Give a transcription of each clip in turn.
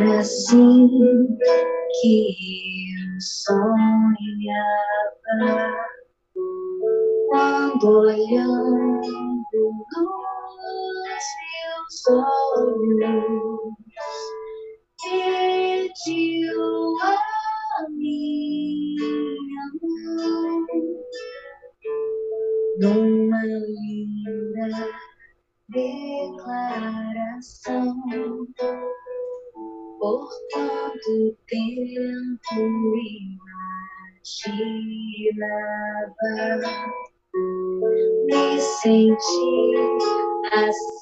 Era assim que eu sonhava. Quando olhando nos meus olhos sentir assim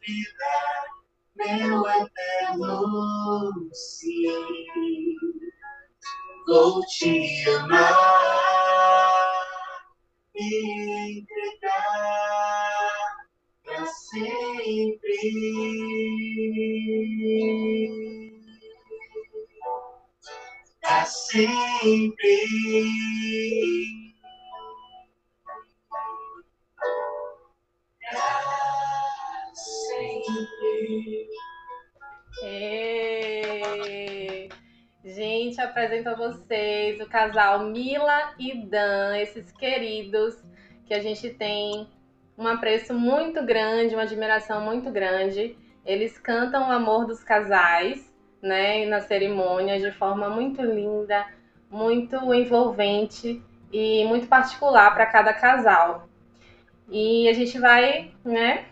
vida, meu eterno sim. Vou te amar e entregar para sempre. Para sempre. Ei. Gente, apresento a vocês o casal Mila e Dan, esses queridos que a gente tem um apreço muito grande, uma admiração muito grande. Eles cantam o amor dos casais, né, na cerimônia de forma muito linda, muito envolvente e muito particular para cada casal. E a gente vai, né,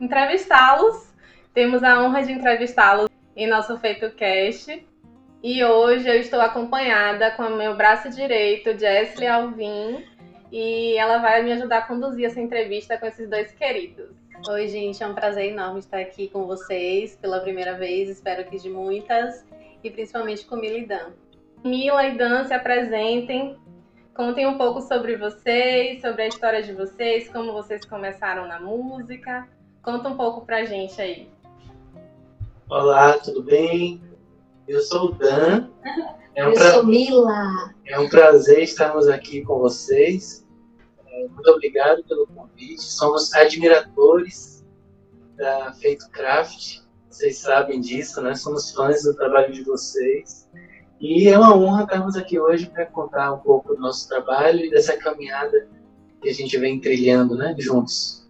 entrevistá-los. Temos a honra de entrevistá-los em nosso Feito Cast. E hoje eu estou acompanhada com o meu braço direito, Jessie Alvim, e ela vai me ajudar a conduzir essa entrevista com esses dois queridos. Oi, gente, é um prazer enorme estar aqui com vocês pela primeira vez, espero que de muitas, e principalmente com Mila e Dan. Mila e Dan se apresentem, contem um pouco sobre vocês, sobre a história de vocês, como vocês começaram na música. Conta um pouco pra gente aí. Olá, tudo bem? Eu sou o Dan. É um Eu pra... sou Mila. É um prazer estarmos aqui com vocês. É, muito obrigado pelo convite. Somos admiradores da Feito Craft. Vocês sabem disso, né? Somos fãs do trabalho de vocês. E é uma honra estarmos aqui hoje para contar um pouco do nosso trabalho e dessa caminhada que a gente vem trilhando, né, juntos.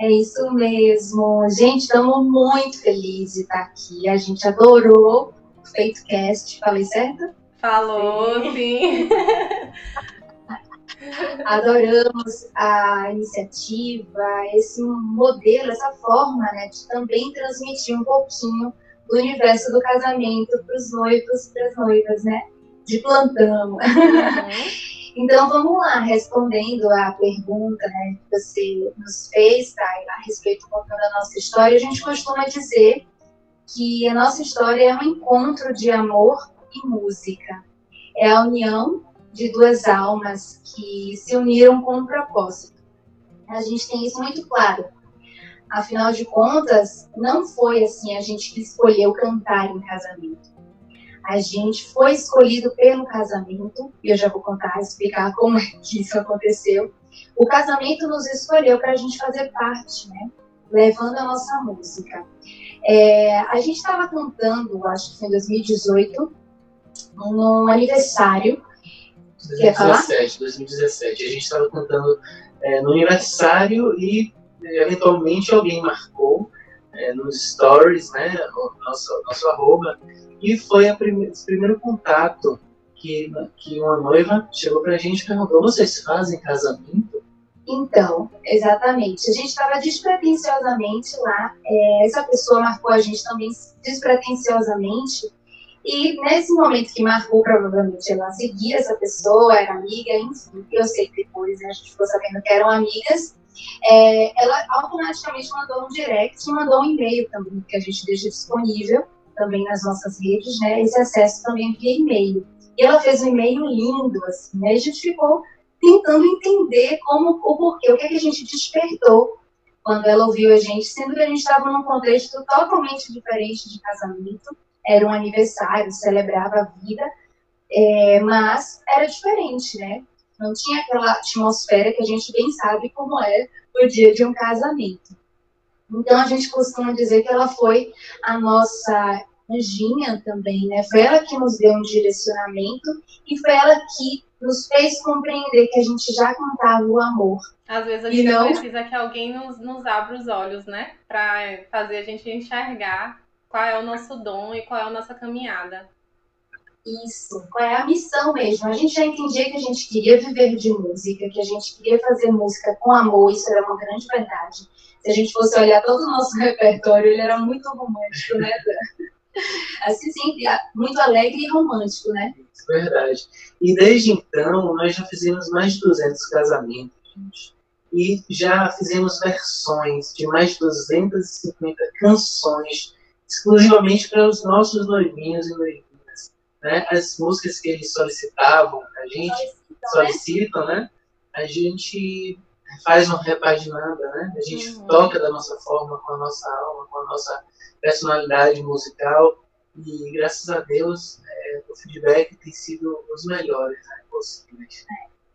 É isso mesmo. Gente, estamos muito felizes de estar aqui. A gente adorou o FeitoCast. Falei certo? Falou, sim. sim. Adoramos a iniciativa, esse modelo, essa forma né, de também transmitir um pouquinho do universo do casamento para os noivos e para as noivas, né? De plantão. Uhum. Então vamos lá, respondendo a pergunta né, que você nos fez, tá, a respeito contando a nossa história, a gente costuma dizer que a nossa história é um encontro de amor e música. É a união de duas almas que se uniram com um propósito. A gente tem isso muito claro. Afinal de contas, não foi assim a gente que escolheu cantar em casamento a gente foi escolhido pelo casamento, e eu já vou contar, explicar como é que isso aconteceu. O casamento nos escolheu para a gente fazer parte, né? Levando a nossa música. É, a gente estava cantando, acho que foi em 2018, num aniversário. 2017, 2017. A gente estava cantando é, no aniversário e eventualmente alguém marcou é, nos stories, né? O nosso, nosso arroba e foi prime esse primeiro contato que, que uma noiva chegou pra gente e perguntou: vocês fazem casamento? Então, exatamente. A gente estava despretensiosamente lá. É, essa pessoa marcou a gente também despretensiosamente. E nesse momento que marcou, provavelmente ela seguia essa pessoa, era amiga, enfim, eu sei que depois né, a gente ficou sabendo que eram amigas, é, ela automaticamente mandou um direct e mandou um e-mail também, que a gente deixa disponível também nas nossas redes, né? Esse acesso também via e-mail. E ela fez um e-mail lindo, assim, né? A gente ficou tentando entender como, o porquê, o que, é que a gente despertou quando ela ouviu a gente, sendo que a gente estava num contexto totalmente diferente de casamento, era um aniversário, celebrava a vida, é, mas era diferente, né? Não tinha aquela atmosfera que a gente bem sabe como é o dia de um casamento. Então a gente costuma dizer que ela foi a nossa anjinha também, né? Foi ela que nos deu um direcionamento e foi ela que nos fez compreender que a gente já cantava o amor. Às vezes a gente não... precisa que alguém nos, nos abra os olhos, né? Para fazer a gente enxergar qual é o nosso dom e qual é a nossa caminhada. Isso, qual é a missão mesmo. A gente já entendia que a gente queria viver de música, que a gente queria fazer música com amor, isso era uma grande verdade. Se a gente fosse olhar todo o nosso repertório, ele era muito romântico, né, Dan? Assim, sempre muito alegre e romântico, né? Verdade. E desde então, nós já fizemos mais de 200 casamentos, gente. E já fizemos versões de mais de 250 canções exclusivamente para os nossos noivinhos e noivinhas. Né? As músicas que eles solicitavam, a gente solicitam né? A gente faz uma repaginada, né? A gente uhum. toca da nossa forma, com a nossa alma, com a nossa personalidade musical e graças a Deus é, o feedback tem sido os melhores né, possíveis.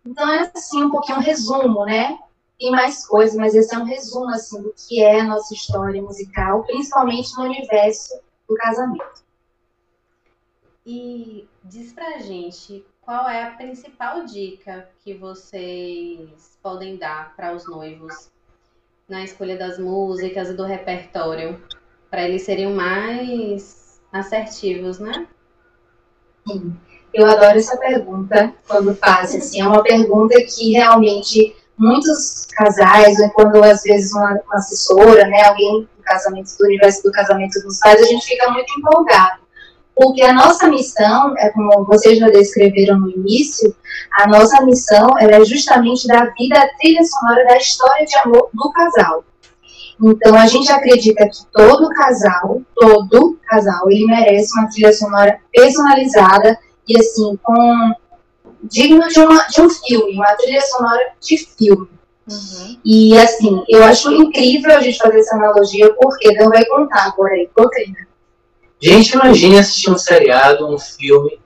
Então é assim um pouquinho um resumo, né? Tem mais coisas, mas esse é um resumo assim do que é a nossa história musical, principalmente no universo do casamento. E diz pra gente qual é a principal dica que vocês podem dar para os noivos na escolha das músicas e do repertório, para eles serem mais assertivos, né? Sim, eu adoro essa pergunta quando fazem, assim, é uma pergunta que realmente muitos casais, ou quando às vezes uma, uma assessora, né, alguém do casamento, do universo do casamento nos faz, a gente fica muito empolgado porque a nossa missão, é como vocês já descreveram no início, a nossa missão é justamente dar vida à trilha sonora da história de amor do casal. Então a gente acredita que todo casal, todo casal, ele merece uma trilha sonora personalizada e assim com digno de, uma, de um filme, uma trilha sonora de filme. Uhum. E assim, eu acho incrível a gente fazer essa analogia, porque não vai contar agora aí, Cotrina. Gente, imagine assistir um seriado, um filme,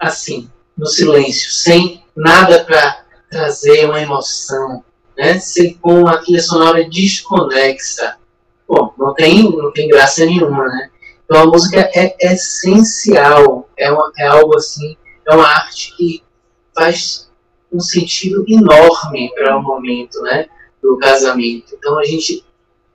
assim, no silêncio, sem nada para trazer uma emoção, né? Sem com uma trilha sonora desconexa. Bom, não tem, não tem graça nenhuma, né? Então a música é essencial, é, uma, é algo assim, é uma arte que faz um sentido enorme para o momento, né? Do casamento. Então a gente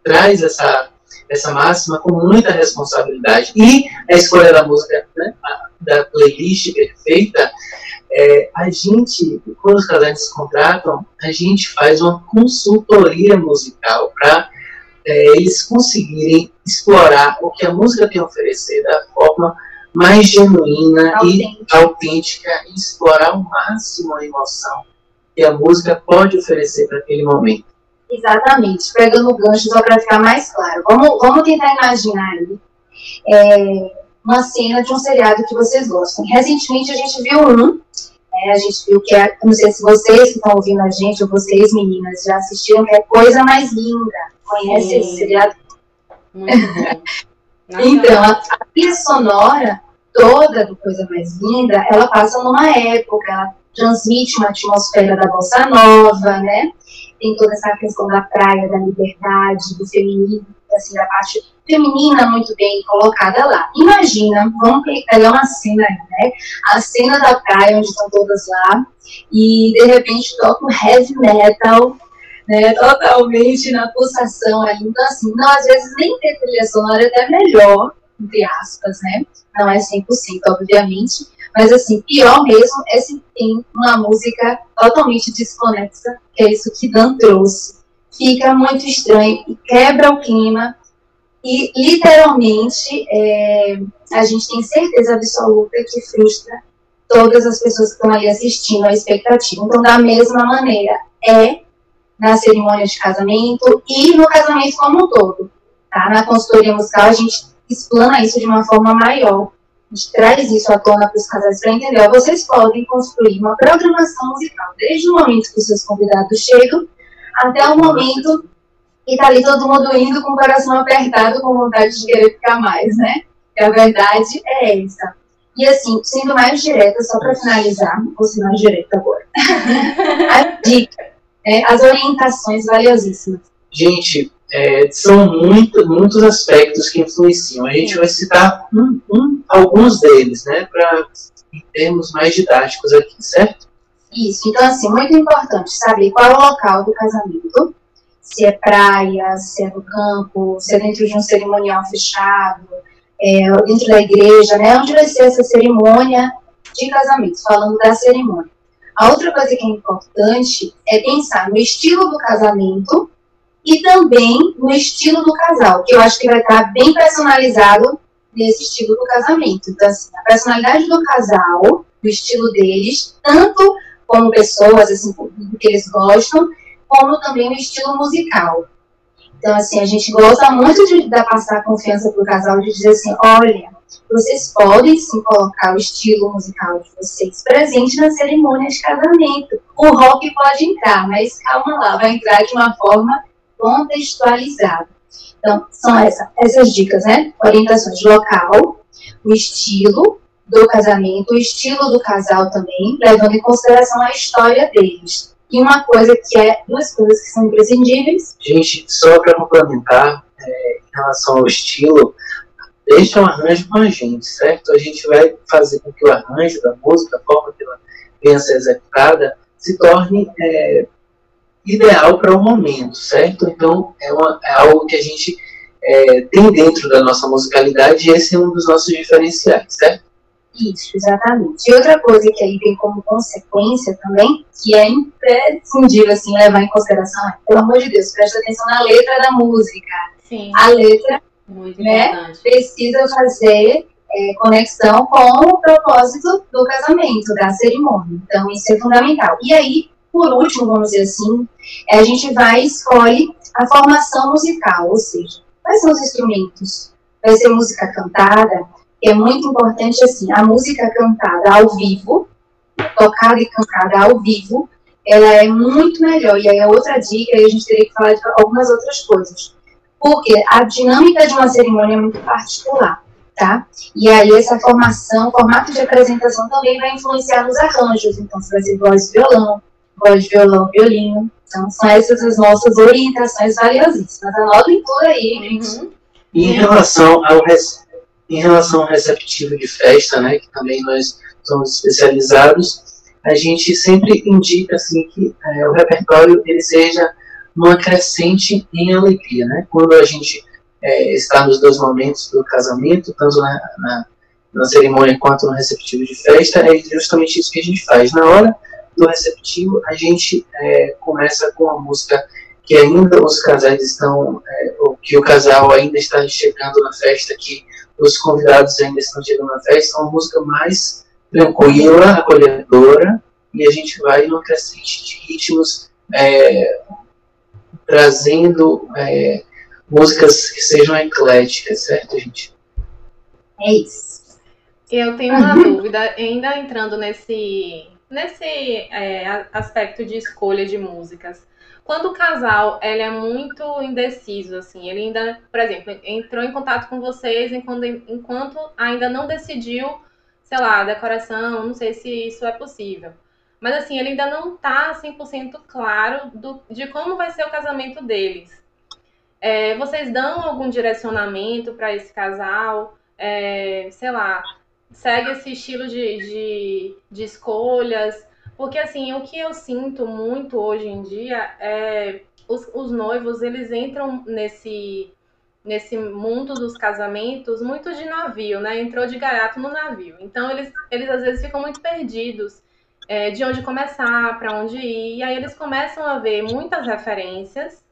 traz essa essa máxima com muita responsabilidade. E a escolha da música, né, da playlist perfeita, é, a gente, quando os casais se contratam, a gente faz uma consultoria musical para é, eles conseguirem explorar o que a música tem a oferecer da forma mais genuína autêntica. e autêntica e explorar ao máximo a emoção que a música pode oferecer para aquele momento. Exatamente, pegando o gancho só para ficar mais claro. Vamos, vamos tentar imaginar aí é, uma cena de um seriado que vocês gostam. Recentemente a gente viu um, é, a gente viu que é, não sei se vocês que estão ouvindo a gente, ou vocês meninas, já assistiram, que é Coisa Mais Linda. Conhece Sim. esse seriado? Então, a, a trilha sonora toda do Coisa Mais Linda, ela passa numa época, ela transmite uma atmosfera da bossa nova, né? Tem toda essa questão da praia, da liberdade, do feminino, assim, da parte feminina muito bem colocada lá. Imagina, vamos pegar uma cena aí, né? A cena da praia, onde estão todas lá, e de repente toca um heavy metal, né? Totalmente na pulsação ali. Então, assim, não, às vezes nem ter trilha sonora é até melhor, entre aspas, né? Não é 100%, obviamente, mas assim, pior mesmo é se tem uma música totalmente desconexa, que é isso que Dan trouxe. Fica muito estranho e quebra o clima e literalmente é, a gente tem certeza absoluta que frustra todas as pessoas que estão ali assistindo a expectativa. Então, da mesma maneira, é na cerimônia de casamento e no casamento como um todo. Tá? Na consultoria musical, a gente explana isso de uma forma maior. Traz isso à tona para os casais para entender. Vocês podem construir uma programação musical desde o momento que os seus convidados chegam até o momento que está ali todo mundo indo com o coração apertado, com vontade de querer ficar mais, né? E a verdade é essa. E assim, sendo mais direta, só para finalizar, vou ser mais direta agora. a dica, né, as orientações valiosíssimas. Gente, é, são muito, muitos aspectos que influenciam. A gente vai citar um, um, alguns deles, né, para termos mais didáticos aqui, certo? Isso, então assim, muito importante saber qual é o local do casamento, se é praia, se é no campo, se é dentro de um cerimonial fechado, é, dentro da igreja, né, onde vai ser essa cerimônia de casamento, falando da cerimônia. A outra coisa que é importante é pensar no estilo do casamento e também no estilo do casal, que eu acho que vai estar bem personalizado nesse estilo do casamento. Então, assim, a personalidade do casal, o estilo deles, tanto como pessoas, assim, do que eles gostam, como também no estilo musical. Então, assim, a gente gosta muito de dar passar confiança para o casal, de dizer assim, olha, vocês podem sim colocar o estilo musical de vocês presente na cerimônia de casamento. O rock pode entrar, mas calma lá, vai entrar de uma forma contextualizado. Então, são essa, essas dicas, né? Orientações local, o estilo do casamento, o estilo do casal também, levando em consideração a história deles. E uma coisa que é, duas coisas que são imprescindíveis. Gente, só para complementar, é, em relação ao estilo, deixa o arranjo com a gente, certo? A gente vai fazer com que o arranjo da música, a forma que ela venha a ser executada, se torne é, ideal para o momento, certo? Então, é, uma, é algo que a gente é, tem dentro da nossa musicalidade e esse é um dos nossos diferenciais, certo? Isso, exatamente. E outra coisa que aí vem como consequência também, que é imprescindível assim, levar em consideração, é, pelo amor de Deus, presta atenção na letra da música. Sim. A letra né, precisa fazer é, conexão com o propósito do casamento, da cerimônia. Então, isso é fundamental. E aí, por último, vamos dizer assim, a gente vai escolhe a formação musical, ou seja, quais são os instrumentos? Vai ser música cantada, é muito importante assim, a música cantada ao vivo, tocada e cantada ao vivo, ela é muito melhor. E aí é outra dica, e a gente teria que falar de algumas outras coisas. Porque a dinâmica de uma cerimônia é muito particular, tá? E aí essa formação, formato de apresentação também vai influenciar nos arranjos. Então, se vai ser voz e violão, voz, violão, violino. Então, são essas as nossas orientações valiosíssimas. Anotem tudo aí, gente. Uhum. Em relação ao em relação ao receptivo de festa, né, que também nós somos especializados, a gente sempre indica assim que é, o repertório ele seja uma crescente em alegria, né? Quando a gente é, está nos dois momentos do casamento, tanto na, na, na cerimônia quanto no receptivo de festa, é justamente isso que a gente faz. Na hora do receptivo, a gente é, começa com a música que ainda os casais estão, é, que o casal ainda está chegando na festa, que os convidados ainda estão chegando na festa, uma música mais tranquila, acolhedora, e a gente vai numa crescente de ritmos é, trazendo é, músicas que sejam ecléticas, certo, gente? É isso. Eu tenho uma dúvida, ainda entrando nesse nesse é, aspecto de escolha de músicas, quando o casal ele é muito indeciso, assim, ele ainda, por exemplo, entrou em contato com vocês enquanto, enquanto ainda não decidiu, sei lá, decoração, não sei se isso é possível. Mas assim, ele ainda não tá 100% claro do, de como vai ser o casamento deles. É, vocês dão algum direcionamento para esse casal? É, sei lá, segue esse estilo de, de, de escolhas. Porque, assim, o que eu sinto muito hoje em dia é os, os noivos, eles entram nesse, nesse mundo dos casamentos muito de navio, né? Entrou de gaiato no navio. Então, eles, eles às vezes ficam muito perdidos é, de onde começar, para onde ir. E aí eles começam a ver muitas referências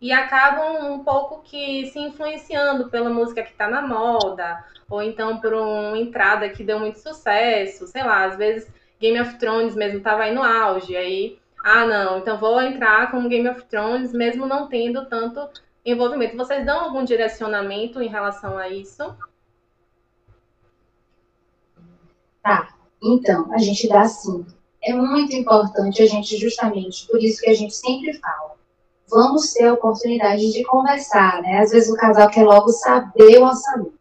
e acabam um pouco que se influenciando pela música que está na moda, ou então por uma entrada que deu muito sucesso, sei lá, às vezes Game of Thrones mesmo estava aí no auge, aí, ah não, então vou entrar com Game of Thrones mesmo não tendo tanto envolvimento. Vocês dão algum direcionamento em relação a isso? Tá, então, a gente dá sim. É muito importante a gente, justamente, por isso que a gente sempre fala, vamos ter a oportunidade de conversar, né? Às vezes o casal quer logo saber o orçamento.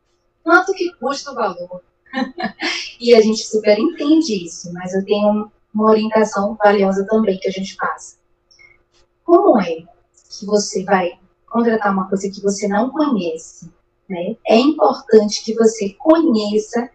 Quanto que custa o valor? e a gente super entende isso, mas eu tenho uma orientação valiosa também que a gente passa. Como é que você vai contratar uma coisa que você não conhece? Né? É importante que você conheça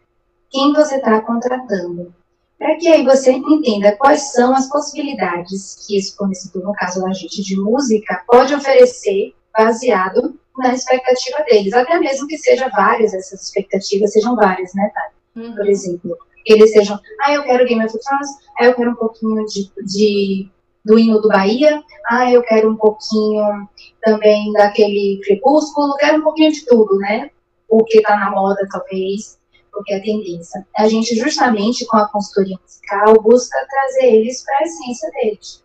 quem você está contratando para que aí você entenda quais são as possibilidades que esse fornecedor, no caso da gente de música, pode oferecer baseado na expectativa deles, até mesmo que seja várias essas expectativas, sejam várias, né, Tati? Uhum. Por exemplo, eles sejam, ah, eu quero Game of Thrones, ah, eu quero um pouquinho de, de do hino do Bahia, ah, eu quero um pouquinho também daquele crepúsculo, quero um pouquinho de tudo, né? O que tá na moda, talvez porque é a tendência. A gente, justamente com a consultoria musical, busca trazer eles para a essência deles,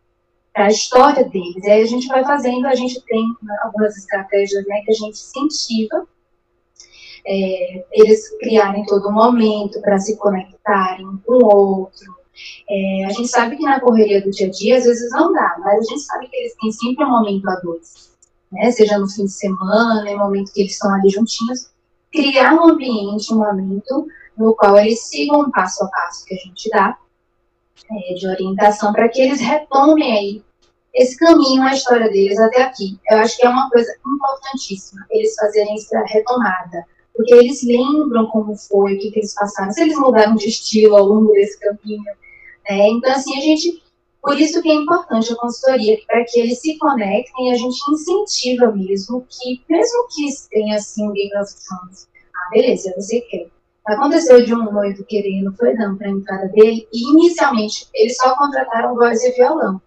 a história deles. E aí a gente vai fazendo, a gente tem algumas estratégias né, que a gente incentiva é, eles criarem todo um momento para se conectarem um com o outro. É, a gente sabe que na correria do dia a dia, às vezes não dá, mas a gente sabe que eles têm sempre um momento a dois. Né? Seja no fim de semana, no momento que eles estão ali juntinhos, criar um ambiente, um momento no qual eles sigam passo a passo que a gente dá é, de orientação para que eles retomem aí esse caminho, a história deles até aqui. Eu acho que é uma coisa importantíssima eles fazerem essa retomada, porque eles lembram como foi, o que, que eles passaram, se eles mudaram de estilo ao longo desse caminho. Né? Então, assim, a gente por isso que é importante a consultoria, para que eles se conectem e a gente incentiva mesmo que, mesmo que tenha assim Game of Thrones, ah, beleza, você quer. Aconteceu de um noivo querendo, foi dando para a entrada dele, e inicialmente eles só contrataram voz e violão.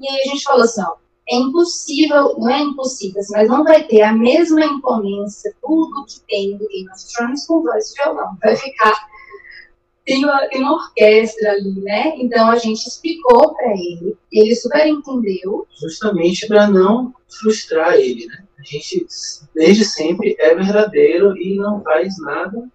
E aí a gente falou assim, ó, é impossível, não é impossível, mas não vai ter a mesma imponência, tudo que tem do Game of Thrones com voz e violão. Vai ficar tem uma, tem uma orquestra ali, né? Então a gente explicou para ele, ele super entendeu. Justamente para não frustrar ele, né? A gente desde sempre é verdadeiro e não faz nada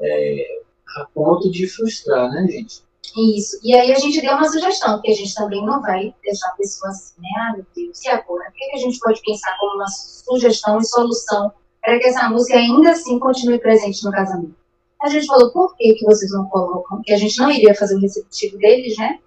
é, a ponto de frustrar, né, gente? Isso. E aí a gente deu uma sugestão, porque a gente também não vai deixar a pessoa assim, né? Ah, meu Deus, e agora? O que a gente pode pensar como uma sugestão e solução para que essa música ainda assim continue presente no casamento? A gente falou, por que, que vocês não colocam? Que a gente não iria fazer o receptivo deles, né?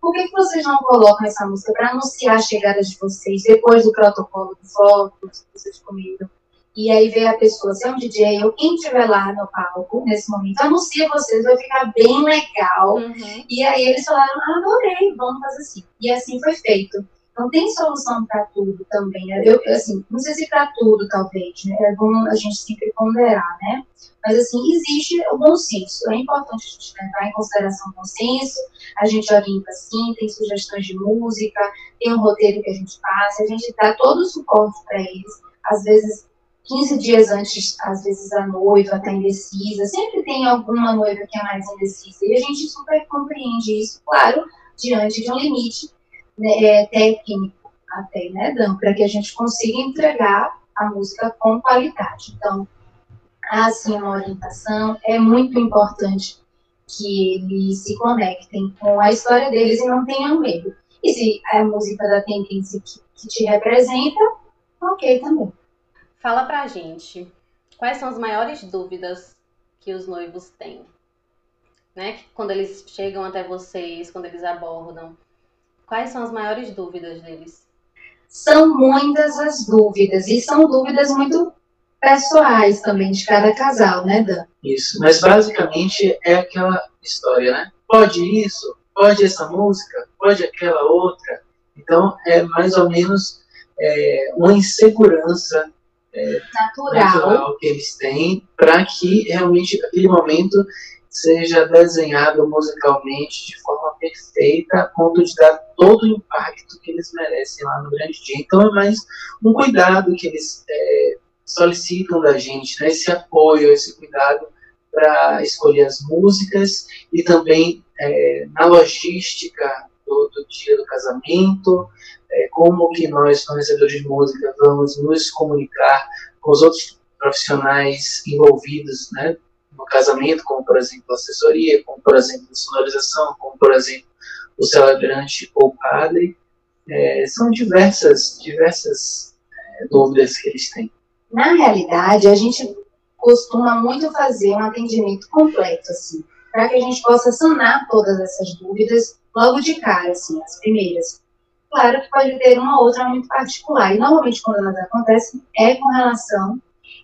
Por que, que vocês não colocam essa música para anunciar a chegada de vocês depois do protocolo de fotos que vocês comiram? E aí vem a pessoa, se é um DJ ou quem estiver lá no palco nesse momento, anuncia vocês, vai ficar bem legal. Uhum. E aí eles falaram, ah, adorei, vamos fazer assim. E assim foi feito. Não tem solução para tudo também. Né? Eu, assim, não sei se para tudo, talvez, né? É bom a gente sempre ponderar, né? Mas, assim, existe o bom senso. É importante a gente levar em consideração o bom senso. A gente orienta, sim, tem sugestões de música, tem um roteiro que a gente passa, a gente dá todo o suporte para eles. Às vezes, 15 dias antes, às vezes, a noiva está indecisa. Sempre tem alguma noiva que é mais indecisa. E a gente super compreende isso, claro, diante de um limite né, é, técnico até, né, Dan, para que a gente consiga entregar a música com qualidade. Então, há sim uma orientação, é muito importante que eles se conectem com a história deles e não tenham medo. E se a música da tendência que, que te representa, ok também. Fala pra gente, quais são as maiores dúvidas que os noivos têm? Né? Quando eles chegam até vocês, quando eles abordam, Quais são as maiores dúvidas deles? São muitas as dúvidas, e são dúvidas muito pessoais também de cada casal, né, Dan? Isso, mas basicamente é aquela história, né? Pode isso, pode essa música, pode aquela outra. Então é mais ou menos é, uma insegurança natural. natural que eles têm para que realmente aquele momento seja desenhado musicalmente de forma perfeita a ponto de dar todo o impacto que eles merecem lá no grande dia. Então é mais um cuidado que eles é, solicitam da gente, né? esse apoio, esse cuidado para escolher as músicas e também é, na logística do, do, dia do casamento, é, como que nós, fornecedores de música, vamos nos comunicar com os outros profissionais envolvidos né, no casamento, como por exemplo a assessoria, como por exemplo a sonorização, como por exemplo o celebrante ou padre. É, são diversas, diversas é, dúvidas que eles têm. Na realidade, a gente costuma muito fazer um atendimento completo, assim, para que a gente possa sanar todas essas dúvidas logo de cara, assim, as primeiras. Claro que pode ter uma outra muito particular, e normalmente quando elas acontecem é com relação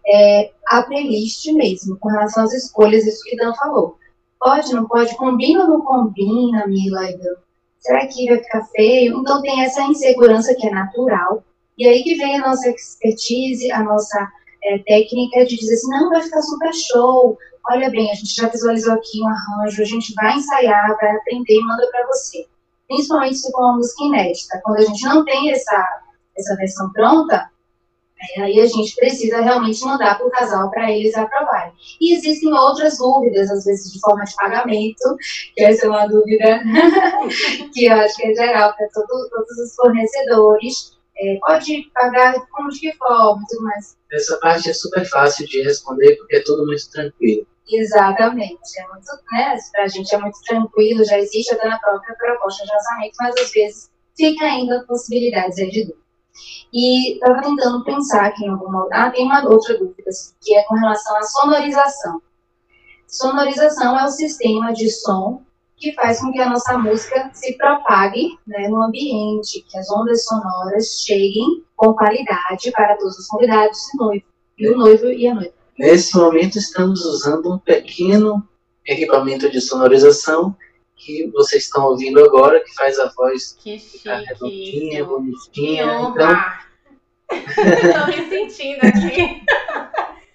é, à playlist mesmo, com relação às escolhas, isso que Dan falou. Pode, não pode, combina ou não combina, Mila e Dan? Será que vai ficar feio? Então tem essa insegurança que é natural, e aí que vem a nossa expertise, a nossa é, técnica de dizer assim, não, vai ficar super show, olha bem, a gente já visualizou aqui um arranjo, a gente vai ensaiar, vai aprender e manda para você. Principalmente se for uma música inédita. Quando a gente não tem essa, essa versão pronta, aí a gente precisa realmente mandar para o casal para eles aprovarem. E existem outras dúvidas, às vezes de forma de pagamento, que essa é uma dúvida que eu acho que é geral para todo, todos os fornecedores é, pode pagar como de que forma tudo mais. Essa parte é super fácil de responder porque é tudo muito tranquilo. Exatamente. É muito, né, pra gente é muito tranquilo, já existe até na própria proposta de orçamento, mas às vezes fica ainda possibilidades de dúvida. E estava tentando pensar aqui em alguma. Ah, tem uma outra dúvida, que é com relação à sonorização. Sonorização é o sistema de som que faz com que a nossa música se propague né, no ambiente, que as ondas sonoras cheguem com qualidade para todos os convidados e noivo, e o noivo e a noiva. Nesse momento estamos usando um pequeno equipamento de sonorização que vocês estão ouvindo agora, que faz a voz que ficar redondinha, bonitinha. Então... Estou me sentindo aqui.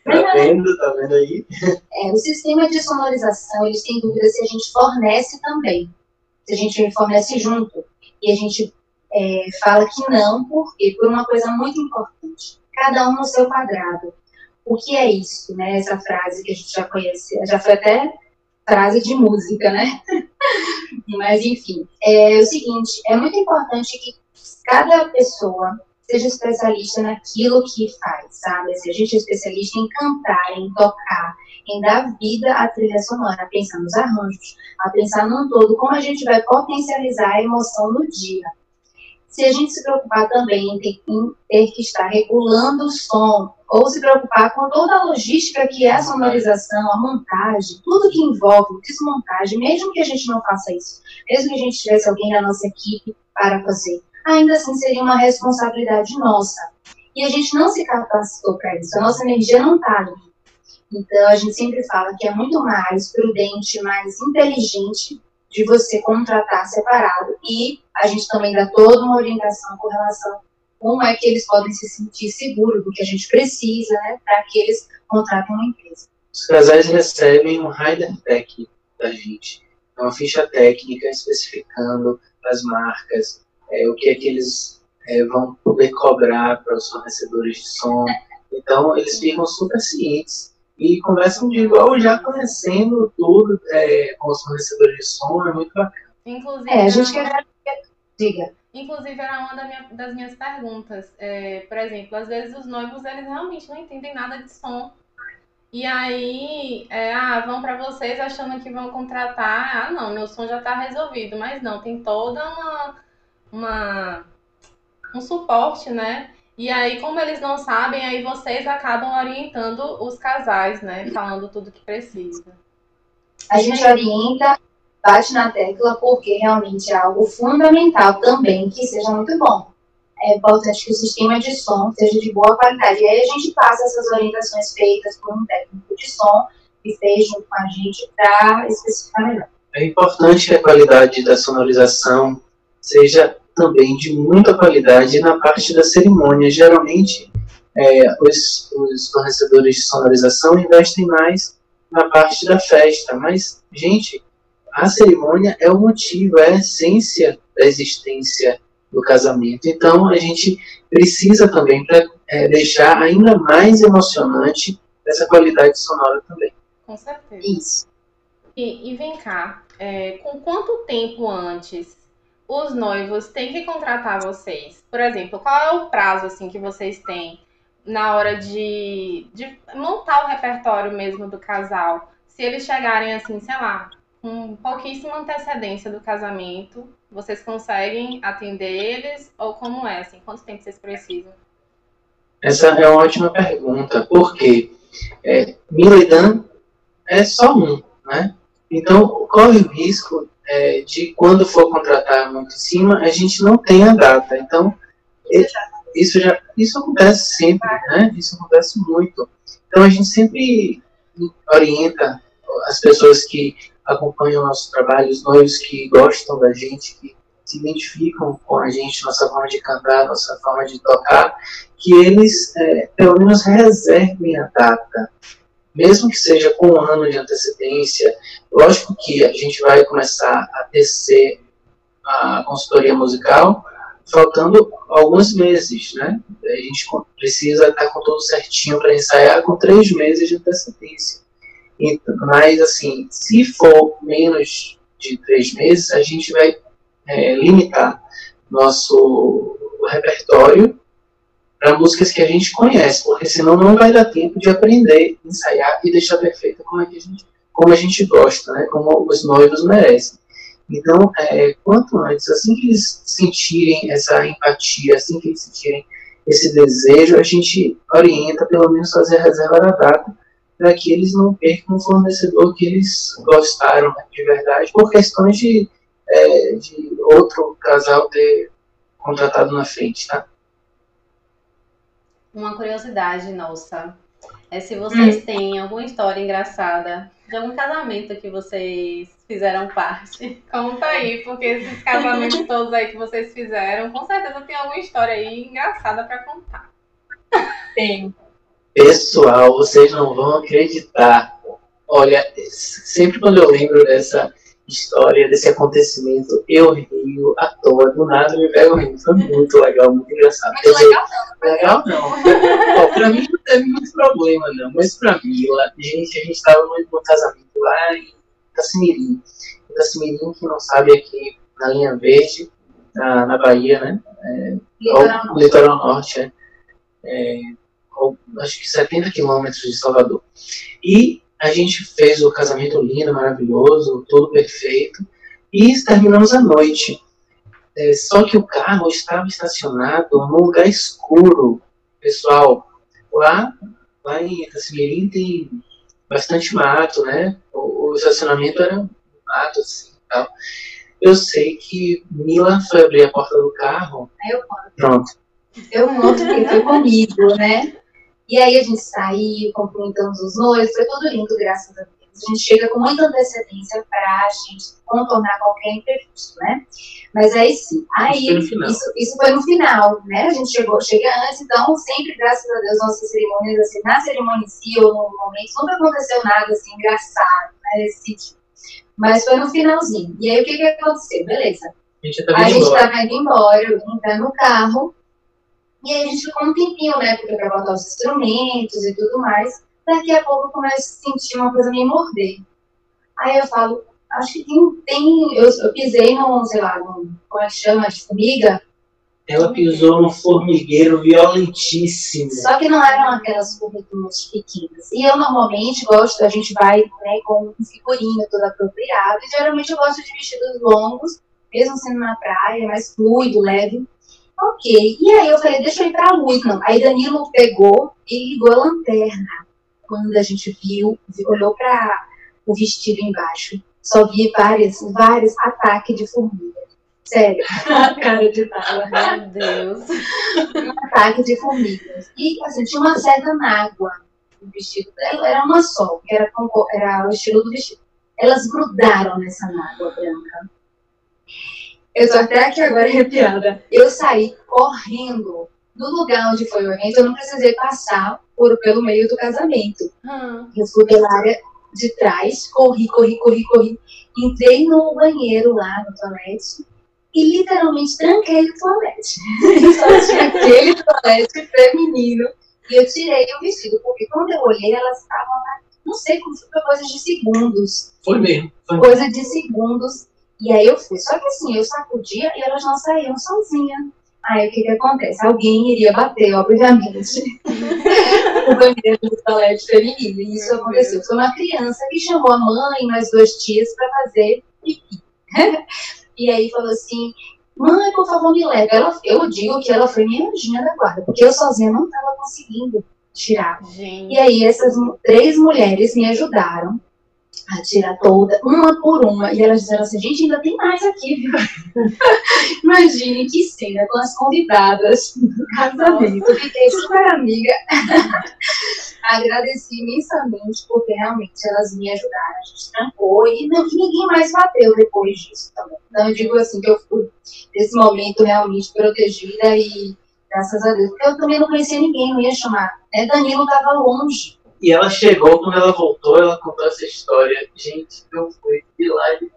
Tá vendo? Tá vendo aí? É, o sistema de sonorização, eles têm dúvida se a gente fornece também. Se a gente fornece junto. E a gente é, fala que não, porque por uma coisa muito importante. Cada um no seu quadrado. O que é isso, né? Essa frase que a gente já conhece, já foi até frase de música, né? Mas enfim, é o seguinte, é muito importante que cada pessoa seja especialista naquilo que faz, sabe? Se a gente é especialista em cantar, em tocar, em dar vida à trilha sonora, a pensar nos arranjos, a pensar num todo, como a gente vai potencializar a emoção no dia. Se a gente se preocupar também em ter, em ter que estar regulando o som, ou se preocupar com toda a logística que é a sonorização, a montagem, tudo que envolve desmontagem, mesmo que a gente não faça isso, mesmo que a gente tivesse alguém na nossa equipe para fazer, ainda assim seria uma responsabilidade nossa. E a gente não se capacitou para isso, a nossa energia não está ali. Então, a gente sempre fala que é muito mais prudente, mais inteligente de você contratar separado. E a gente também dá toda uma orientação com relação como é que eles podem se sentir seguros do que a gente precisa, né, para que eles contratem uma empresa. Os casais recebem um rider tech da gente, uma ficha técnica especificando as marcas, é, o que é que eles é, vão poder cobrar para os fornecedores de som. Então, eles ficam super cientes e conversam de igual, já conhecendo tudo é, com os fornecedores de som, é muito bacana. Inclusive, É, a gente quer. Diga. Inclusive, era uma da minha- das minhas perguntas. É, por exemplo, às vezes os noivos, eles realmente não entendem nada de som. E aí, é, ah, vão para vocês achando que vão contratar. Ah, não, meu som já tá resolvido. Mas não, tem toda uma, uma um suporte, né? E aí, como eles não sabem, aí vocês acabam orientando os casais, né? Falando tudo que precisa. A gente orienta, bate na tecla, porque realmente é algo fundamental também que seja muito bom. É importante que o sistema de som seja de boa qualidade. E aí a gente passa essas orientações feitas por um técnico de som que junto com a gente para especificar melhor. É importante a qualidade da sonorização seja também de muita qualidade na parte da cerimônia. Geralmente, é, os, os fornecedores de sonorização investem mais na parte da festa, mas, gente, a cerimônia é o motivo, é a essência da existência do casamento. Então a gente precisa também para é, deixar ainda mais emocionante essa qualidade sonora também. Com certeza. Isso. E, e vem cá, é, com quanto tempo antes os noivos têm que contratar vocês? Por exemplo, qual é o prazo assim que vocês têm na hora de, de montar o repertório mesmo do casal? Se eles chegarem assim, sei lá, com pouquíssima antecedência do casamento, vocês conseguem atender eles ou como é? Assim, quanto tempo vocês precisam? Essa é uma ótima pergunta, porque é, é só um, né? Então, corre o risco é, de quando for contratar muito em cima, a gente não tem a data. Então, isso já isso acontece sempre, né? Isso acontece muito. Então, a gente sempre orienta as pessoas que acompanham o nosso trabalho, os noivos que gostam da gente, que se identificam com a gente, nossa forma de cantar, nossa forma de tocar, que eles é, pelo menos reservem a data mesmo que seja com um ano de antecedência, lógico que a gente vai começar a tecer a consultoria musical faltando alguns meses, né? A gente precisa estar com tudo certinho para ensaiar com três meses de antecedência. Então, mas, assim, se for menos de três meses, a gente vai é, limitar nosso repertório para músicas que a gente conhece, porque senão não vai dar tempo de aprender, ensaiar e deixar perfeita como, é que a, gente, como a gente gosta, né? como os noivos merecem. Então, é, quanto antes, assim que eles sentirem essa empatia, assim que eles sentirem esse desejo, a gente orienta pelo menos fazer a reserva da data para que eles não percam um fornecedor que eles gostaram né, de verdade, por questões de, é, de outro casal ter contratado na frente, tá? Uma curiosidade nossa é se vocês hum. têm alguma história engraçada de algum casamento que vocês fizeram parte. Conta aí, porque esses casamentos todos aí que vocês fizeram, com certeza tem alguma história aí engraçada para contar. Tem. Pessoal, vocês não vão acreditar. Olha, sempre quando eu lembro dessa história, desse acontecimento, eu rio à toa, do nada me pego rindo. Foi muito legal, muito engraçado. Muito legal não. Legal não. Ó, pra mim não teve muito problema, não. Mas pra Mila, gente, a gente tava num casamento lá em Itacimirim. Itacimirim, que não sabe, aqui na linha verde, na, na Bahia, né? É, litoral, litoral norte, é, é, acho que 70 quilômetros de Salvador. E a gente fez o casamento lindo, maravilhoso, tudo perfeito. E terminamos a noite. É, só que o carro estava estacionado num lugar escuro. Pessoal, lá, lá em Itacimirim tem bastante mato, né? O, o estacionamento era mato, assim, tal. Eu sei que Mila foi abrir a porta do carro. Eu conto. Pronto. Eu conto que foi comigo, né? E aí a gente saiu, cumprimentamos os noivos, foi tudo lindo, graças a Deus. A gente chega com muita antecedência para a gente contornar qualquer imprevisto, né? Mas aí sim, aí isso, isso, foi no final, né? A gente chegou, chega antes, então sempre, graças a Deus, nossas cerimônias, assim, na cerimônia em si ou no momento, nunca aconteceu nada assim engraçado, né? Esse sentido. Mas foi no finalzinho. E aí o que, que aconteceu? Beleza. A gente estava indo embora, eu vim entrar no carro, e aí a gente ficou um tempinho, né? Porque para botar os instrumentos e tudo mais. Daqui a pouco eu começo a sentir uma coisa me morder. Aí eu falo, acho que tem. tem eu, eu pisei num, sei lá, num, como é que chama? De formiga. Ela pisou num formigueiro violentíssimo. Só que não eram aquelas formiguinhas pequenas. E eu normalmente gosto, a gente vai né, com um figurino todo apropriado. E geralmente eu gosto de vestidos longos, mesmo sendo na praia, mais fluido, leve. Ok. E aí eu falei, deixa eu ir pra luz, não. Aí Danilo pegou e ligou a lanterna. Quando a gente viu, olhou para o vestido embaixo, só vi vários, vários ataques de formiga. Sério, a cara de bala. Meu Deus. Um ataque de formigas. E assim, tinha uma certa mágoa no vestido dela, era uma só, que era, era o estilo do vestido. Elas grudaram nessa mágoa branca. Eu tô até aqui agora arrepiada. Eu saí correndo do lugar onde foi o evento, eu não precisei passar por, pelo meio do casamento. Hum. Eu fui pela área de trás, corri, corri, corri, corri. Entrei no banheiro lá, no toalete, e literalmente tranquei o toalete. Só tinha aquele toalete feminino. E eu tirei o vestido, porque quando eu olhei, elas estavam lá, não sei como foi, coisa de segundos. Foi mesmo. Foi Coisa de segundos. E aí eu fui. Só que assim, eu sacudia e elas não saíam sozinhas. Aí o que que acontece? Alguém iria bater, obviamente, o banheiro do toalete feminino. E isso aconteceu. Foi uma criança que chamou a mãe e mais duas tias para fazer pipi. e aí falou assim, mãe, por favor, me leve. Ela, eu digo que ela foi minha anjinha da guarda, porque eu sozinha não estava conseguindo tirar. Gente, E aí essas três mulheres me ajudaram a tirar toda, uma por uma. E elas disseram assim, gente, ainda tem mais aqui, viu? Imagine que cena com as convidadas do casamento. Fiquei super amiga. Agradeci imensamente, porque realmente elas me ajudaram. A gente trancou e não, que ninguém mais bateu depois disso também. Então eu digo assim, que eu fui nesse momento realmente protegida e graças a Deus. Porque eu também não conhecia ninguém, não ia chamar. Né? Danilo estava longe. E ela chegou, quando ela voltou, ela contou essa história. Gente, eu fui de lá e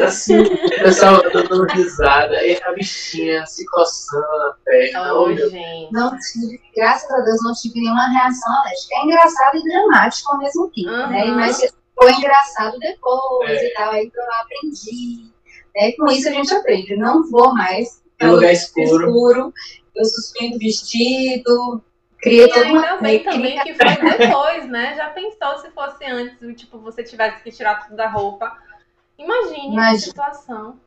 assim, o pessoal dando risada, e a bichinha se coçando na perna. oh, gente. Não tive, graças a Deus, não tive nenhuma reação alérgica. É engraçado e dramático ao mesmo tempo, né? Uhum. Mas foi engraçado depois É. e tal. Aí eu aprendi. Né? Com isso a gente aprende. Não vou mais É lugar escuro. escuro. Eu suspendo o vestido. Criei E uma ainda bem também que foi depois, né? Já pensou se fosse antes, tipo, você tivesse que tirar tudo da roupa. Imagine Imagina. a situação.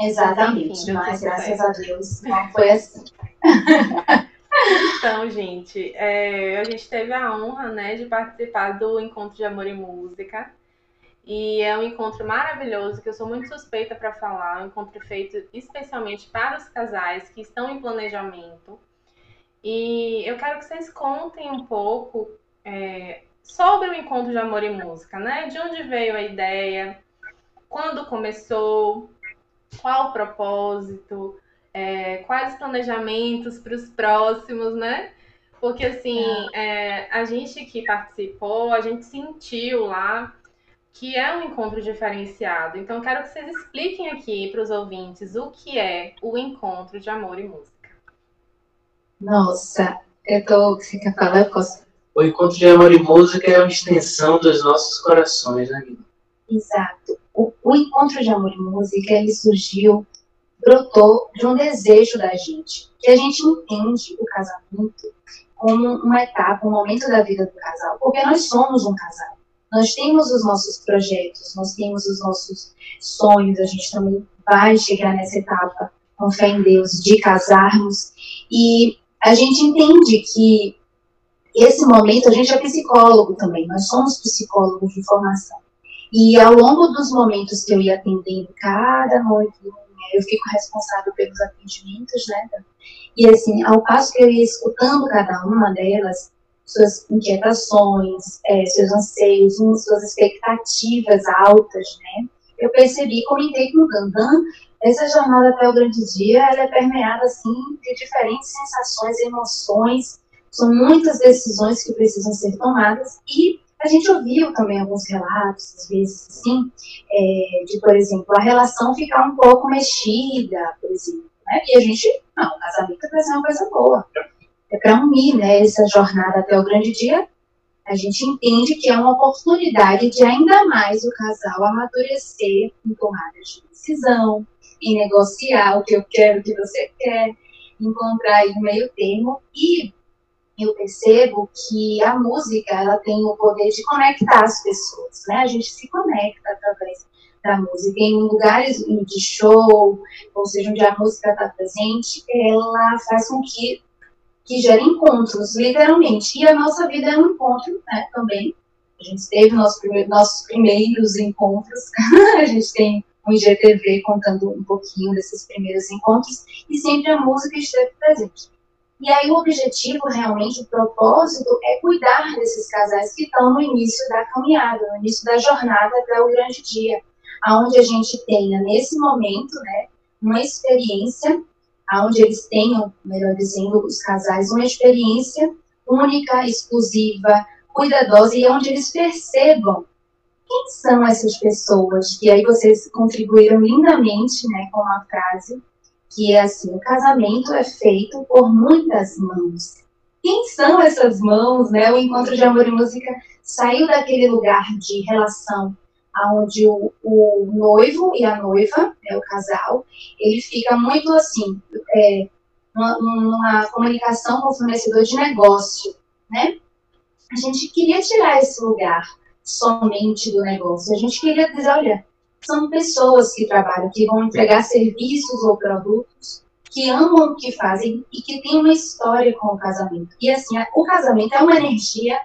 Exatamente. Enfim, Mas graças certo. a Deus não foi assim. Então, gente, é, a gente teve a honra, né, de participar do Encontro de Amor e Música. E é um encontro maravilhoso que eu sou muito suspeita para falar, um encontro feito especialmente para os casais que estão em planejamento. E eu quero que vocês contem um pouco é, sobre o Encontro de Amor e Música, né? De onde veio a ideia, quando começou, qual o propósito, é, quais os planejamentos para os próximos, né? Porque assim, é, a gente que participou, a gente sentiu lá que é um encontro diferenciado. Então, quero que vocês expliquem aqui para os ouvintes o que é o encontro de amor e música. Nossa, eu tô. Você quer falar? Eu posso. O encontro de amor e música é uma extensão dos nossos corações, né, Guilherme? Exato. O, o encontro de amor e música, ele surgiu, brotou de um desejo da gente. Que a gente entende o casamento como uma etapa, um momento da vida do casal. Porque nós somos um casal. Nós temos os nossos projetos, nós temos os nossos sonhos, a gente também vai chegar nessa etapa, com fé em Deus, de casarmos. E a gente entende que esse momento, a gente é psicólogo também, nós somos psicólogos de formação. E ao longo dos momentos que eu ia atendendo cada noivinha, eu fico responsável pelos atendimentos, né? E assim, ao passo que eu ia escutando cada uma delas, suas inquietações, é, seus anseios, suas expectativas altas, né? Eu percebi, comentei com o Gandan, essa jornada até o grande dia, ela é permeada, assim, de diferentes sensações, emoções, são muitas decisões que precisam ser tomadas e a gente ouviu também alguns relatos, às vezes, assim, é, de, por exemplo, a relação ficar um pouco mexida, por exemplo, né? E a gente, não, o casamento é ser uma coisa boa. É para unir, né, essa jornada até o grande dia. A gente entende que é uma oportunidade de ainda mais o casal amadurecer em tomadas de decisão, em negociar o que eu quero, o que você quer, encontrar aí um meio termo e eu percebo que a música ela tem o poder de conectar as pessoas, né? A gente se conecta através da música em lugares de show, ou seja, onde a música está presente, ela faz com que que gere encontros, literalmente. E a nossa vida é um encontro, né? Também. A gente teve nosso primeiro, nossos primeiros encontros. a gente tem um IGTV contando um pouquinho desses primeiros encontros e sempre a música esteve presente. E aí o objetivo, realmente, o propósito é cuidar desses casais que estão no início da caminhada, no início da jornada até o grande dia, aonde a gente tenha, nesse momento, né, uma experiência, aonde eles tenham, melhor dizendo, os casais, uma experiência única, exclusiva, cuidadosa e onde eles percebam quem são essas pessoas. E aí vocês contribuíram lindamente né, com uma frase que é assim: o casamento é feito por muitas mãos. Quem são essas mãos? Né? O encontro de amor e música saiu daquele lugar de relação onde o, o noivo e a noiva, né, o casal, ele fica muito assim, é, numa, numa comunicação com o fornecedor de negócio, né? A gente queria tirar esse lugar somente do negócio. A gente queria dizer, olha, são pessoas que trabalham, que vão entregar serviços ou produtos, que amam o que fazem e que têm uma história com o casamento. E assim, o casamento é uma energia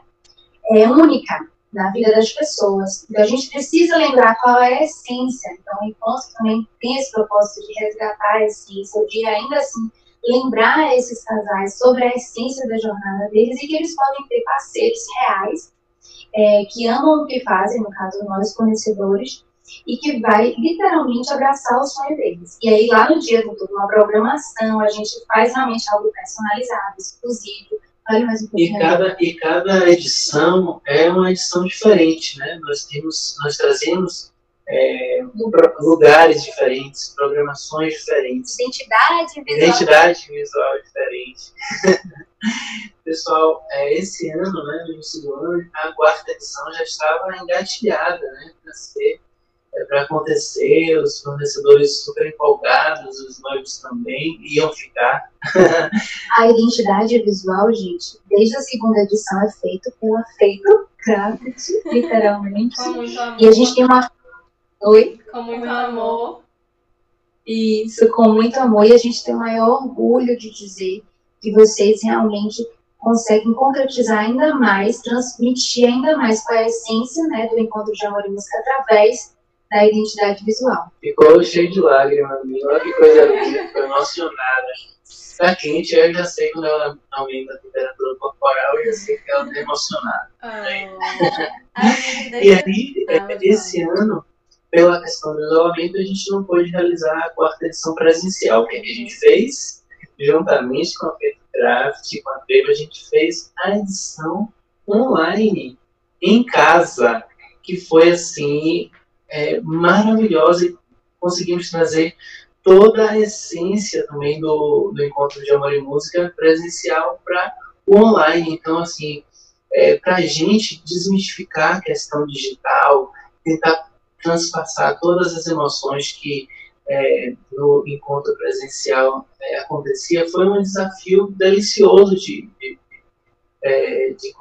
é, única na vida das pessoas. Então a gente precisa lembrar qual é a essência. Então o encontro também tem esse propósito de resgatar a essência, de ainda assim lembrar esses casais sobre a essência da jornada deles e que eles podem ter parceiros reais é, que amam o que fazem, no caso nós fornecedores, e que vai literalmente abraçar o sonho deles. E aí lá no dia do tudo, uma programação, a gente faz realmente algo personalizado, exclusivo. Mais. E cada, e cada edição é uma edição diferente, né? Nós temos, nós trazemos é, lugares diferentes, programações diferentes. Identidade visual. Identidade visual diferente. Pessoal, é, esse ano, né, no início do ano, a quarta edição já estava engatilhada né, para ser é, para acontecer, os fornecedores super empolgados, os noivos também iam ficar. A identidade visual, gente, desde a segunda edição é feita pela Feito Craft, literalmente. E a gente tem uma Oi? Com muito amor. Isso, com muito amor. E a gente tem o maior orgulho de dizer que vocês realmente conseguem concretizar ainda mais, transmitir ainda mais com a essência né, do encontro de amor e música através da identidade visual. Ficou cheio de lágrimas, olha que coisa linda, ficou emocionada. Tá quente, eu já sei quando ela aumenta a temperatura corporal, eu já sei que ela tá emocionada. Oh. e aí, esse ano, pela questão do isolamento, a gente não pôde realizar a quarta edição presencial. O que, a gente fez? Juntamente com a Craft, com a Trevo, a gente fez a edição online, em casa, que foi assim, é, maravilhosa e conseguimos trazer toda a essência também do, do encontro de amor e música presencial para o online. Então, assim, é, para a gente desmistificar a questão digital, tentar transpassar todas as emoções que é, no encontro presencial é, acontecia, foi um desafio delicioso de, de, é, de,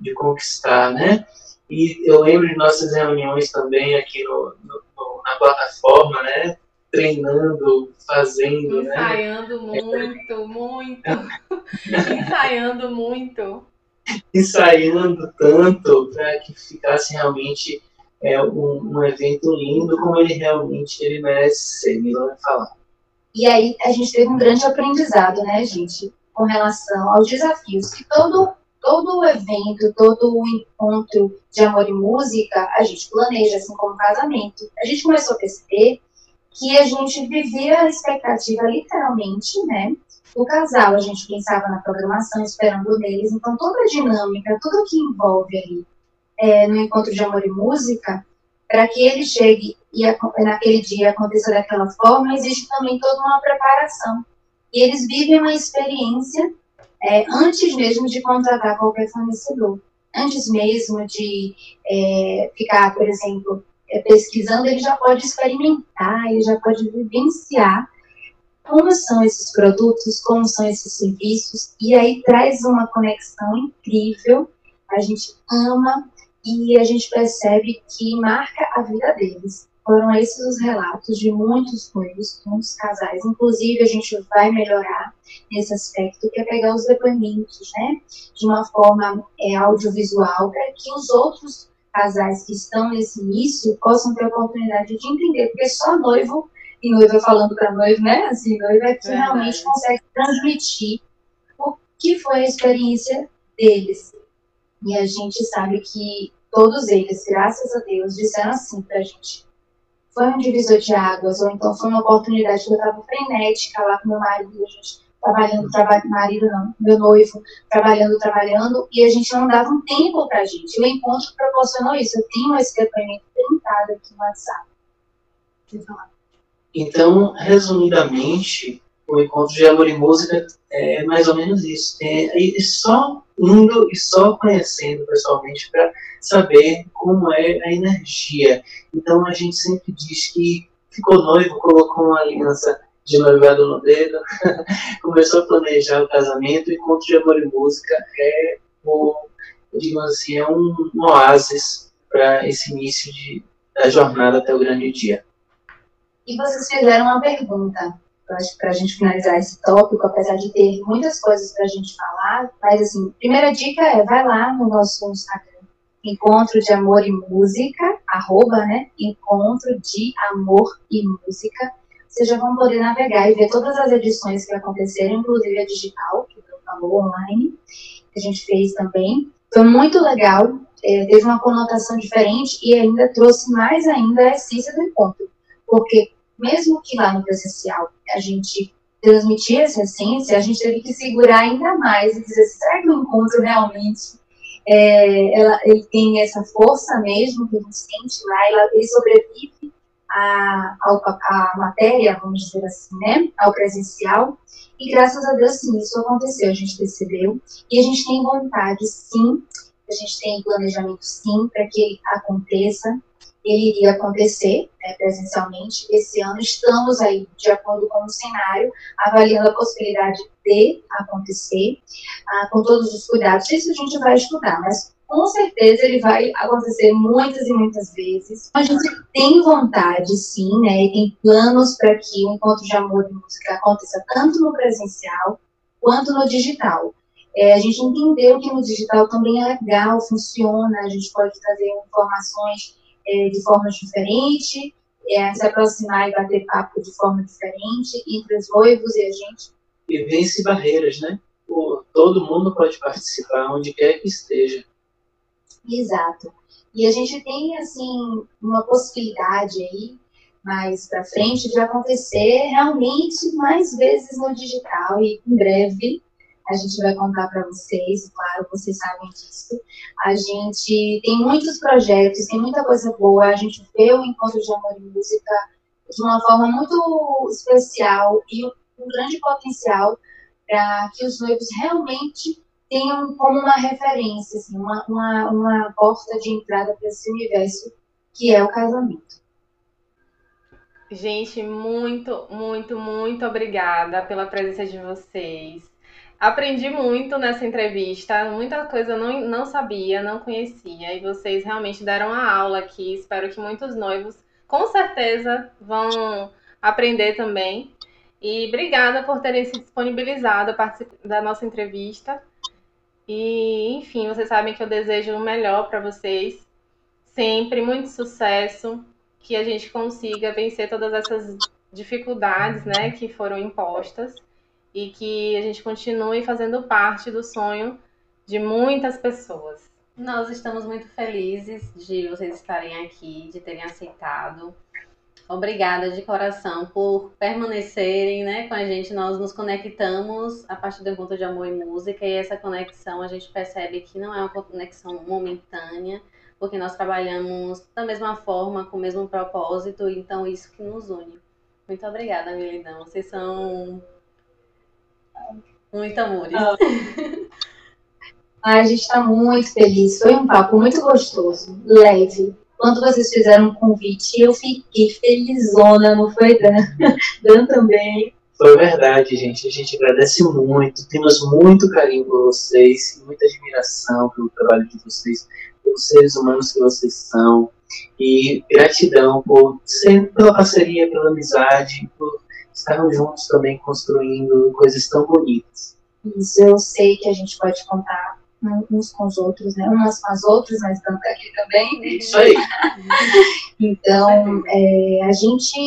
de, conquistar, né? E eu lembro de nossas reuniões também aqui no, no, na plataforma, né? Treinando, fazendo, né? Ensaiando né? muito, muito. Ensaiando muito. Ensaiando tanto para que ficasse realmente é um, um, evento lindo como ele realmente ele merece ser, Mila vai falar. E aí a gente teve um grande aprendizado, né, gente, com relação aos desafios que todo todo o evento, todo o encontro de amor e música, a gente planeja, assim como casamento. A gente começou a perceber que a gente vivia a expectativa, literalmente, né, do casal. A gente pensava na programação, esperando neles. Então, toda a dinâmica, tudo que envolve ali é, no encontro de amor e música, para que ele chegue e naquele dia aconteça daquela forma, existe também toda uma preparação. E eles vivem uma experiência é, antes mesmo de contratar qualquer fornecedor. Antes mesmo de é, ficar, por exemplo, é, pesquisando, ele já pode experimentar, ele já pode vivenciar como são esses produtos, como são esses serviços, e aí traz uma conexão incrível. A gente ama e a gente percebe que marca a vida deles. Foram esses os relatos de muitos noivos, muitos casais. Inclusive, a gente vai melhorar nesse aspecto, que é pegar os depoimentos, né, de uma forma é, audiovisual, para que os outros casais que estão nesse início possam ter a oportunidade de entender, porque só noivo e noiva falando para noivo, né, assim, noiva é que é realmente consegue transmitir o que foi a experiência deles. E a gente sabe que todos eles, graças a Deus, disseram assim pra gente. Foi um divisor de águas, ou então foi uma oportunidade que eu estava frenética lá com meu marido, a gente trabalhando, trabalhando, marido não, meu noivo, trabalhando, trabalhando, e a gente não dava um tempo pra gente. O encontro proporcionou isso. Eu tenho esse depoimento printado aqui no WhatsApp. Então, resumidamente, o encontro de amor e música é mais ou menos isso. É, e só indo e só conhecendo pessoalmente para saber como é a energia. Então a gente sempre diz que ficou noivo, colocou uma aliança de noivado no dedo, começou a planejar o casamento, encontro de amor e música é o, digamos assim, é um, um oásis para esse início de, da jornada até o grande dia. E vocês fizeram uma pergunta, para a gente finalizar esse tópico, apesar de ter muitas coisas para a gente falar, mas assim, primeira dica é, vai lá no nosso Instagram, Encontro de Amor e Música, arroba, né, Encontro de Amor e Música, vocês já vão poder navegar e ver todas as edições que aconteceram, inclusive a digital, que eu falou online, que a gente fez também. Foi muito legal, é, teve uma conotação diferente e ainda trouxe mais ainda a essência do encontro. Porque, mesmo que lá no presencial a gente transmitia essa essência, a gente teve que segurar ainda mais e dizer, será que o encontro realmente é, ela, ele tem essa força mesmo que a gente sente lá, ela, ele sobrevive a, matéria, vamos dizer assim, né, ao presencial. E graças a Deus, sim, isso aconteceu, a gente percebeu. E a gente tem vontade, sim, a gente tem planejamento, sim, para que ele aconteça. Ele iria acontecer né, presencialmente esse ano. Estamos aí, de acordo com o cenário, avaliando a possibilidade de acontecer, ah, com todos os cuidados. Isso a gente vai estudar, mas com certeza ele vai acontecer muitas e muitas vezes. A gente tem vontade, sim, né, e tem planos para que o encontro de amor e música aconteça tanto no presencial quanto no digital. É, a gente entendeu que no digital também é legal, funciona, a gente pode trazer informações é, de forma diferente, é, se aproximar e bater papo de forma diferente entre os noivos e a gente. E vence barreiras, né? todo mundo pode participar, onde quer que esteja. Exato. E a gente tem, assim, uma possibilidade aí, mais para frente, de acontecer realmente mais vezes no digital e em breve a gente vai contar para vocês, claro, vocês sabem disso. A gente tem muitos projetos, tem muita coisa boa, a gente vê o Encontro de Amor e Música de uma forma muito especial e um grande potencial para que os noivos realmente tenham como uma referência, assim, uma, uma, uma porta de entrada para esse universo que é o casamento. Gente, muito, muito, muito obrigada pela presença de vocês. Aprendi muito nessa entrevista, muita coisa eu não, não sabia, não conhecia, e vocês realmente deram a aula aqui. Espero que muitos noivos, com certeza, vão aprender também. E obrigada por terem se disponibilizado a participar da nossa entrevista. E, enfim, vocês sabem que eu desejo o melhor para vocês. Sempre muito sucesso, que a gente consiga vencer todas essas dificuldades, né, que foram impostas e que a gente continue fazendo parte do sonho de muitas pessoas. Nós estamos muito felizes de vocês estarem aqui, de terem aceitado. Obrigada de coração por permanecerem né, com a gente. Nós nos conectamos a partir do encontro de amor e música, e essa conexão a gente percebe que não é uma conexão momentânea, porque nós trabalhamos da mesma forma, com o mesmo propósito, então isso que nos une. Muito obrigada, Milidão. Vocês são muito amores. Ah. a gente está muito feliz. Foi um papo muito gostoso, leve quando vocês fizeram um convite, eu fiquei felizona, não foi, Dan? Dan também. Foi verdade, gente. A gente agradece muito. Temos muito carinho por vocês, muita admiração pelo trabalho de vocês, pelos seres humanos que vocês são. E gratidão por sempre pela parceria, pela amizade, por estarmos juntos também construindo coisas tão bonitas. Isso, eu sei que a gente pode contar uns com os outros, né? Umas com as outras, mas estamos aqui também. Isso aí. então, é, a gente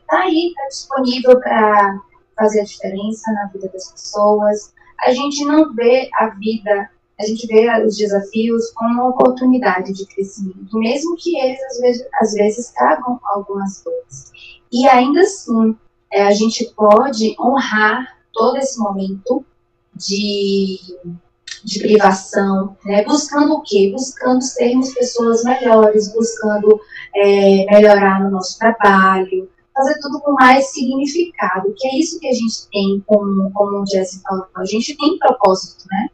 está aí, está disponível para fazer a diferença na vida das pessoas. A gente não vê a vida, a gente vê os desafios como uma oportunidade de crescimento, mesmo que eles às vezes, às vezes tragam algumas dores. E ainda assim, é, a gente pode honrar todo esse momento de, de privação, né? buscando o quê? Buscando sermos pessoas melhores, buscando é, melhorar no nosso trabalho, fazer tudo com mais significado, que é isso que a gente tem, como, como o Jesse falou, a gente tem propósito, né?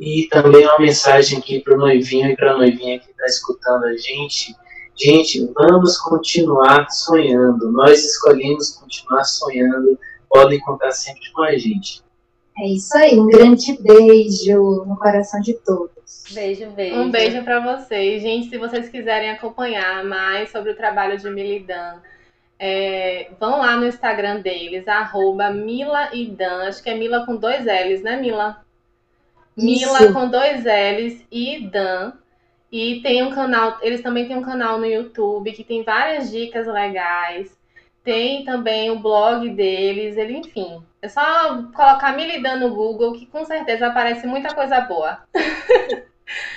E também uma mensagem aqui para o noivinho e para a noivinha que está escutando a gente. Gente, vamos continuar sonhando. Nós escolhemos continuar sonhando. Podem contar sempre com a gente. É isso aí. Um grande beijo no coração de todos. Beijo, beijo. Um beijo para vocês. Gente, se vocês quiserem acompanhar mais sobre o trabalho de Milidan, é, vão lá no Instagram deles, arroba Mila e Dan. Acho que é Mila com dois L's, né, Mila? Mila Isso. com dois L's e Dan. E tem um canal, eles também têm um canal no YouTube que tem várias dicas legais. Tem também o blog deles, ele, enfim. É só colocar Mila e Dan no Google que com certeza aparece muita coisa boa.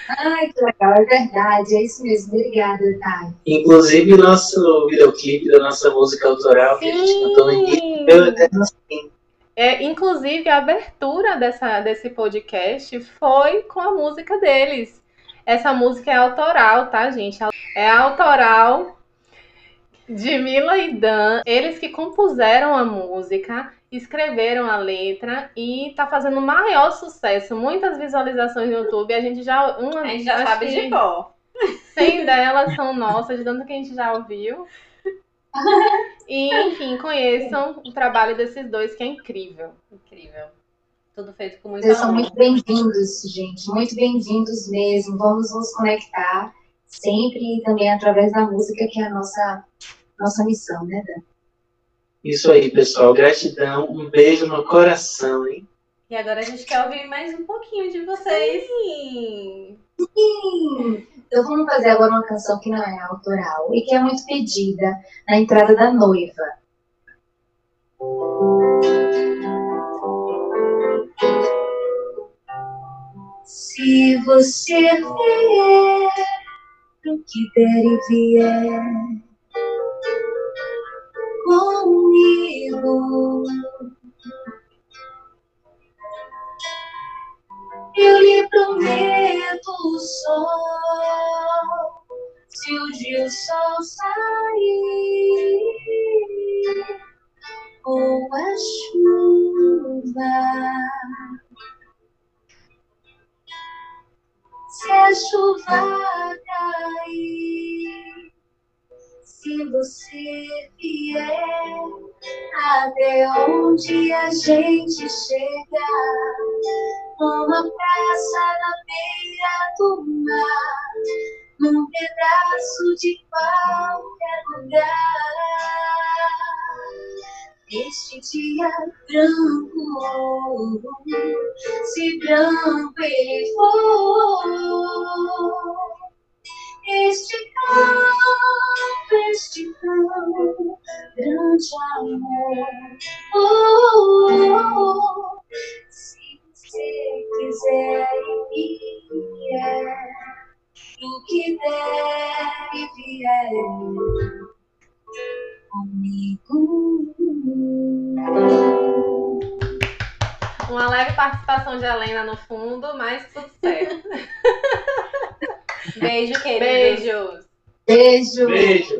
Ai, que legal, é verdade, é isso mesmo. Obrigada, Thay. Inclusive, nosso videoclipe da nossa música autoral que a gente cantou no início. Eu até não sei. É, inclusive, a abertura dessa, desse podcast foi com a música deles. Essa música é autoral, tá, gente? É autoral de Mila e Dan. Eles que compuseram a música, escreveram a letra e tá fazendo maior sucesso. Muitas visualizações no YouTube. A gente já. Uma, A gente já sabe de cor. 100 delas são nossas, de tanto que a gente já ouviu. E, enfim, conheçam o trabalho desses dois, que é incrível. Incrível. Tudo feito com muito Vocês são muito bem-vindos, gente. Muito bem-vindos mesmo. Vamos nos conectar sempre e também através da música, que é a nossa, nossa missão, né, Dan? Isso aí, pessoal. Gratidão. Um beijo no coração, hein? E agora a gente quer ouvir mais um pouquinho de vocês. Sim. Sim. Então vamos fazer agora uma canção que não é autoral e que é muito pedida na entrada da noiva. Se você vier pro que der e vier eu lhe prometo o sol. Se o dia o sol sair, ou a chuva, se a chuva cair, se você vier até onde a gente chega, numa praça na beira do mar, num pedaço de qualquer lugar. Este dia branco, se branco ele for, este campo, este campo, grande amor. Oh, oh, oh. Se você quiser e vier, do que der e vier comigo. Uma leve participação de Helena no fundo, mas tudo certo. Beijo, querido. Beijos. Beijo. Beijo.